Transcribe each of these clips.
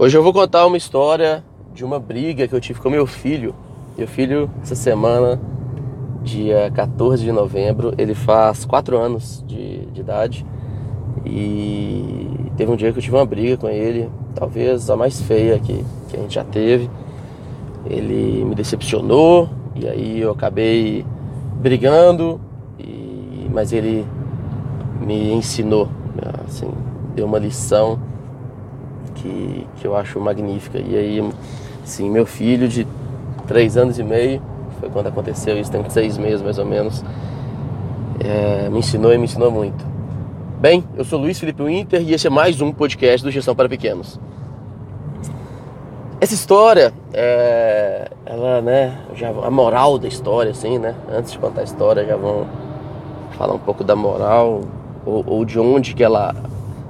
Hoje eu vou contar uma história de uma briga que eu tive com meu filho. Meu filho, essa semana, dia 14 de novembro, ele faz 4 anos de, de idade. E teve um dia que eu tive uma briga com ele, talvez a mais feia que, que a gente já teve. Ele me decepcionou e aí eu acabei brigando, e, mas ele me ensinou, assim, deu uma lição que, que eu acho magnífica. E aí, sim, meu filho de três anos e meio, foi quando aconteceu isso, tem seis meses mais ou menos, é, me ensinou e me ensinou muito. Bem, eu sou Luiz Felipe Winter e esse é mais um podcast do Gestão para Pequenos. Essa história, é, ela, né, já, a moral da história, assim, né, antes de contar a história, já vão falar um pouco da moral ou, ou de onde que ela,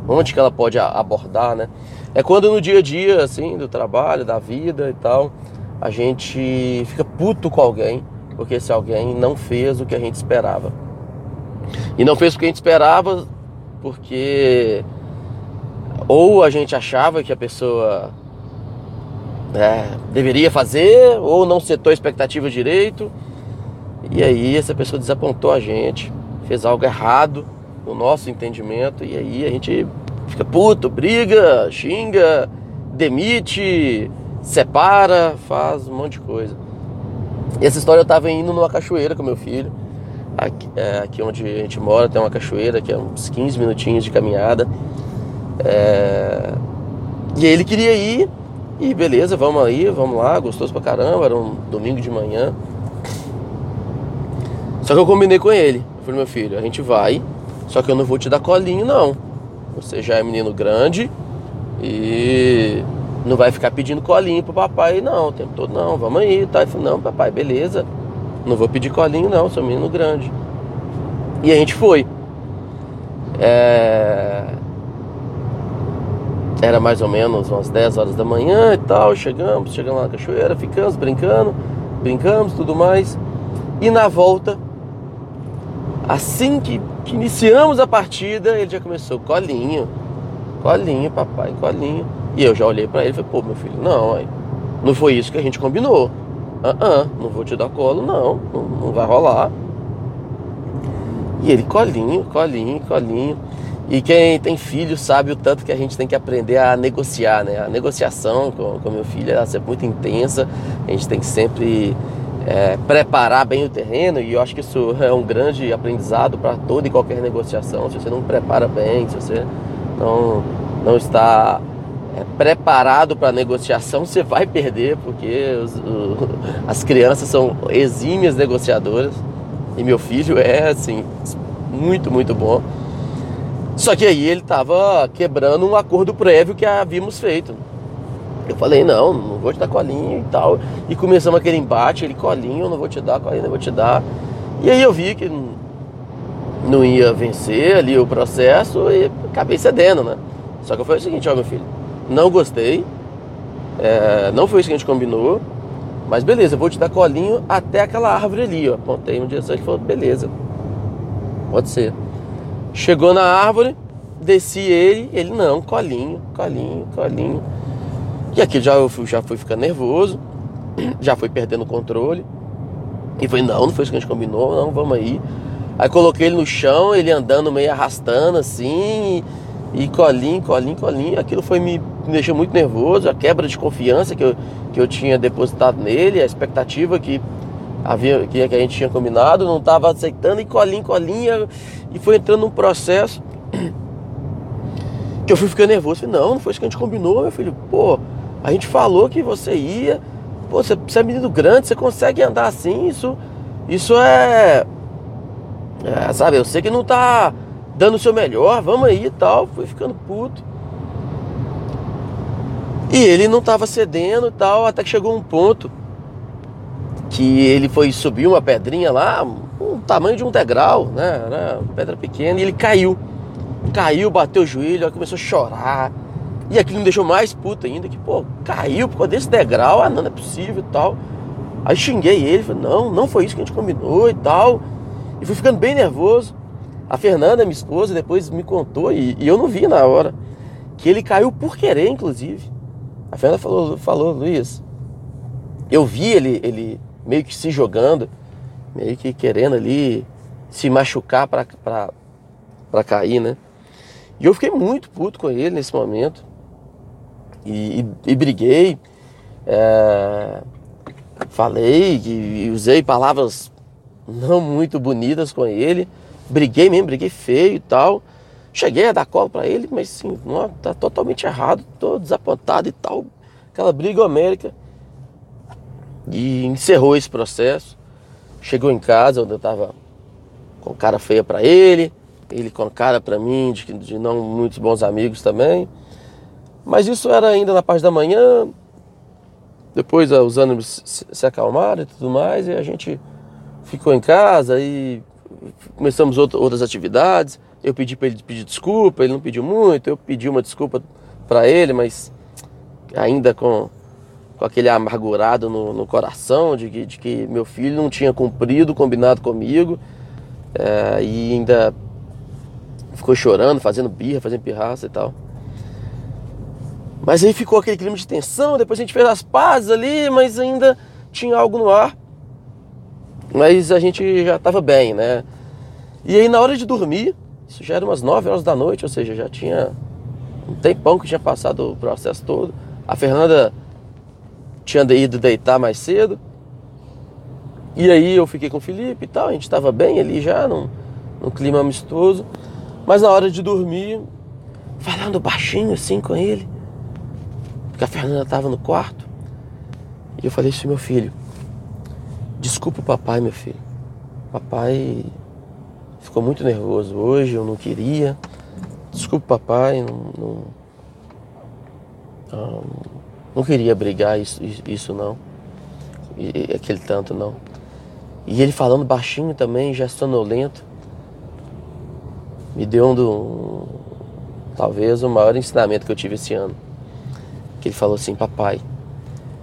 onde que ela pode abordar, né. É quando no dia a dia, assim, do trabalho, da vida e tal, a gente fica puto com alguém, porque esse alguém não fez o que a gente esperava. E não fez o que a gente esperava porque ou a gente achava que a pessoa é, deveria fazer, ou não setou a expectativa direito, e aí essa pessoa desapontou a gente, fez algo errado no nosso entendimento, e aí a gente fica puto, briga, xinga, demite, separa, faz um monte de coisa. E essa história eu estava indo numa cachoeira com meu filho. Aqui, é, aqui, onde a gente mora tem uma cachoeira que é uns 15 minutinhos de caminhada. É... E ele queria ir, e beleza, vamos aí, vamos lá, gostoso pra caramba, era um domingo de manhã. Só que eu combinei com ele. Eu falei, meu filho, a gente vai, só que eu não vou te dar colinho, não. Você já é menino grande e não vai ficar pedindo colinho pro papai, não, o tempo todo, não, vamos aí, tá? Ele falou, não, papai, beleza. Não vou pedir colinho, não, sou menino grande. E a gente foi. É... Era mais ou menos umas 10 horas da manhã e tal. Chegamos, chegamos lá na cachoeira, ficamos brincando, brincamos, tudo mais. E na volta, assim que, que iniciamos a partida, ele já começou, colinho, colinho, papai, colinho. E eu já olhei para ele e falei, pô, meu filho, não, não foi isso que a gente combinou. Ah, uh -uh, não vou te dar colo, não, não, não vai rolar. E ele, colinho, colinho, colinho. E quem tem filho sabe o tanto que a gente tem que aprender a negociar, né? A negociação com, com meu filho é sempre muito intensa. A gente tem que sempre é, preparar bem o terreno e eu acho que isso é um grande aprendizado para toda e qualquer negociação. Se você não prepara bem, se você não, não está é, preparado para a negociação, você vai perder, porque os, o, as crianças são exímias negociadoras e meu filho é assim muito muito bom. Só que aí ele estava quebrando um acordo prévio que havíamos feito. Eu falei, não, não vou te dar colinho e tal. E começamos aquele embate, ele colinho, não vou te dar, colinho, não vou te dar. E aí eu vi que não ia vencer ali o processo e acabei cedendo, né? Só que falei o seguinte, ó meu filho, não gostei, é, não foi isso que a gente combinou, mas beleza, eu vou te dar colinho até aquela árvore ali, ó. Apontei um dia só e falou, beleza, pode ser. Chegou na árvore, desci ele, ele não, colinho, colinho, colinho. E aqui já eu fui, já fui ficando nervoso, já fui perdendo o controle. E foi, não, não foi isso que a gente combinou, não, vamos aí. Aí coloquei ele no chão, ele andando meio arrastando assim, e, e colinho, colinho, colinho. Aquilo foi me, me deixou muito nervoso, a quebra de confiança que eu, que eu tinha depositado nele, a expectativa que havia que a gente tinha combinado, não estava aceitando, e colinho, colinha, e foi entrando num processo que eu fui ficando nervoso. Falei, não, não foi isso que a gente combinou, meu filho. Pô, a gente falou que você ia. Pô, você, você é menino grande, você consegue andar assim, isso. Isso é. é sabe, eu sei que não tá dando o seu melhor, vamos aí e tal. Fui ficando puto. E ele não tava cedendo e tal, até que chegou um ponto que ele foi subir uma pedrinha lá, um tamanho de um degrau, né? Era pedra pequena, e ele caiu. Caiu, bateu o joelho, começou a chorar. E aquilo me deixou mais puto ainda, que, pô, caiu por causa desse degrau, ah, não, não é possível e tal. Aí xinguei ele, falei, não, não foi isso que a gente combinou e tal. E fui ficando bem nervoso. A Fernanda, minha esposa, depois me contou, e, e eu não vi na hora, que ele caiu por querer, inclusive. A Fernanda falou, falou, Luiz, eu vi ele, ele meio que se jogando, meio que querendo ali se machucar para cair, né? E eu fiquei muito puto com ele nesse momento. E, e, e briguei. É, falei e usei palavras não muito bonitas com ele. Briguei mesmo, briguei feio e tal. Cheguei a dar colo para ele, mas sim, não, tá totalmente errado, tô desapontado e tal. Aquela briga homérica. E encerrou esse processo. Chegou em casa, onde eu tava com cara feia para ele, ele com cara para mim, de, de não muitos bons amigos também. Mas isso era ainda na parte da manhã. Depois os ânimos se acalmaram e tudo mais, e a gente ficou em casa e começamos outras atividades. Eu pedi para ele pedir desculpa, ele não pediu muito, eu pedi uma desculpa para ele, mas ainda com, com aquele amargurado no, no coração de que, de que, meu filho não tinha cumprido o combinado comigo é, e ainda ficou chorando, fazendo birra, fazendo pirraça e tal. Mas aí ficou aquele clima de tensão, depois a gente fez as pazes ali, mas ainda tinha algo no ar. Mas a gente já estava bem, né? E aí na hora de dormir, isso já era umas 9 horas da noite, ou seja, já tinha um tempão que tinha passado o processo todo. A Fernanda tinha ido deitar mais cedo. E aí eu fiquei com o Felipe e tal, a gente estava bem ali já, num, num clima amistoso. Mas na hora de dormir, falando baixinho assim com ele, porque a Fernanda estava no quarto. E eu falei assim, meu filho, desculpa o papai, meu filho. Papai ficou muito nervoso hoje, eu não queria. Desculpa, papai, não, não, não, não queria brigar isso, isso não. E, aquele tanto não. E ele falando baixinho também, já sonolento, me deu um, do, talvez o maior ensinamento que eu tive esse ano. Que ele falou assim, papai,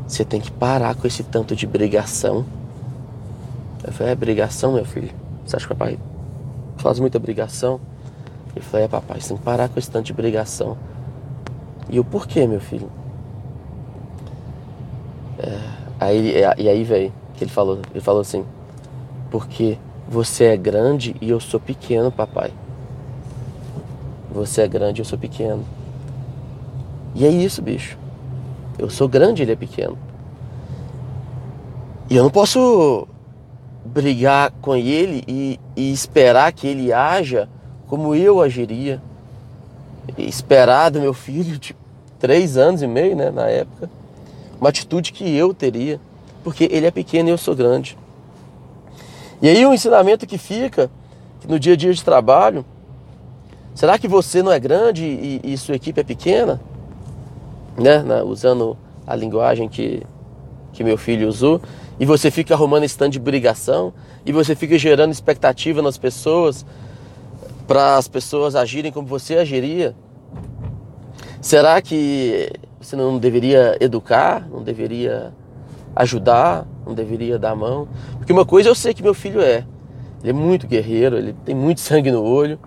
você tem que parar com esse tanto de brigação. Eu falei, é brigação, meu filho? Você acha que papai faz muita brigação. Ele falou, é papai, você tem que parar com esse tanto de brigação. E eu, por quê, meu filho? É, aí, e aí veio que ele falou, ele falou assim, porque você é grande e eu sou pequeno, papai. Você é grande e eu sou pequeno. E é isso, bicho. Eu sou grande e ele é pequeno. E eu não posso brigar com ele e, e esperar que ele haja como eu agiria. esperar do meu filho de três anos e meio, né, na época, uma atitude que eu teria, porque ele é pequeno e eu sou grande. E aí o ensinamento que fica que no dia a dia de trabalho, será que você não é grande e, e sua equipe é pequena? Né, usando a linguagem que, que meu filho usou e você fica arrumando stand de brigação e você fica gerando expectativa nas pessoas para as pessoas agirem como você agiria? Será que você não deveria educar, não deveria ajudar, não deveria dar a mão? Porque uma coisa eu sei que meu filho é, ele é muito guerreiro, ele tem muito sangue no olho,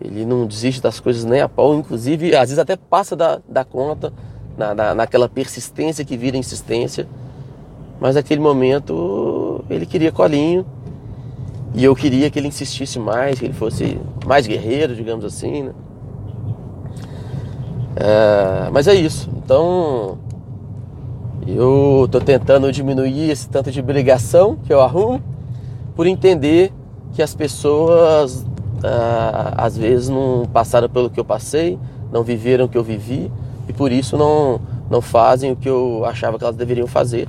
ele não desiste das coisas nem a pau, inclusive às vezes até passa da, da conta na, na, naquela persistência que vira insistência. Mas naquele momento ele queria colinho. E eu queria que ele insistisse mais, que ele fosse mais guerreiro, digamos assim, né? É, mas é isso. Então eu estou tentando diminuir esse tanto de brigação que eu arrumo por entender que as pessoas ah, às vezes não passaram pelo que eu passei, não viveram o que eu vivi e por isso não, não fazem o que eu achava que elas deveriam fazer.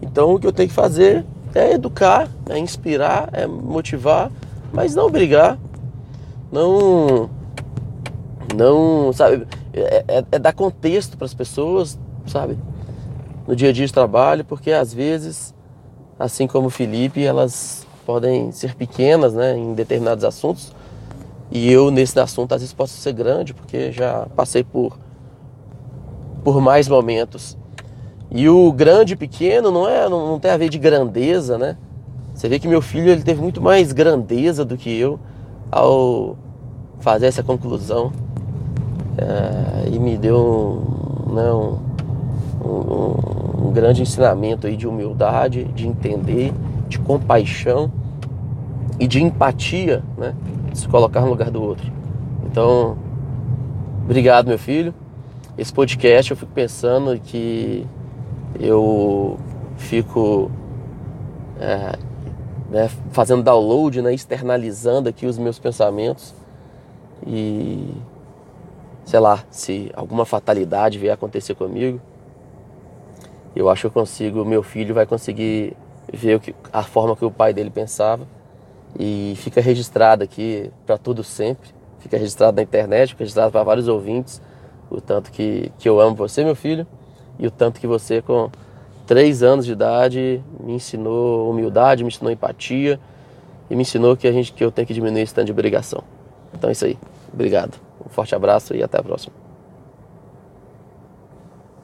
Então o que eu tenho que fazer é educar, é inspirar, é motivar, mas não brigar, não, não, sabe, é, é, é dar contexto para as pessoas, sabe, no dia a dia de trabalho, porque às vezes, assim como o Felipe, elas podem ser pequenas, né, em determinados assuntos, e eu nesse assunto às vezes posso ser grande, porque já passei por por mais momentos. E o grande e pequeno não é não, não, tem a ver de grandeza, né? Você vê que meu filho ele teve muito mais grandeza do que eu ao fazer essa conclusão é, e me deu um, né, um, um, um grande ensinamento aí de humildade, de entender, de compaixão e de empatia, né? De se colocar no lugar do outro. Então, obrigado, meu filho. Esse podcast eu fico pensando que eu fico é, né, fazendo download, né, externalizando aqui os meus pensamentos e sei lá, se alguma fatalidade vier acontecer comigo, eu acho que eu consigo, meu filho vai conseguir ver o que, a forma que o pai dele pensava e fica registrado aqui para tudo sempre, fica registrado na internet, fica registrado para vários ouvintes, o tanto que, que eu amo você, meu filho, e o tanto que você com três anos de idade me ensinou humildade, me ensinou empatia e me ensinou que a gente que eu tenho que diminuir esse tanto de obrigação. Então é isso aí. Obrigado. Um forte abraço e até a próxima.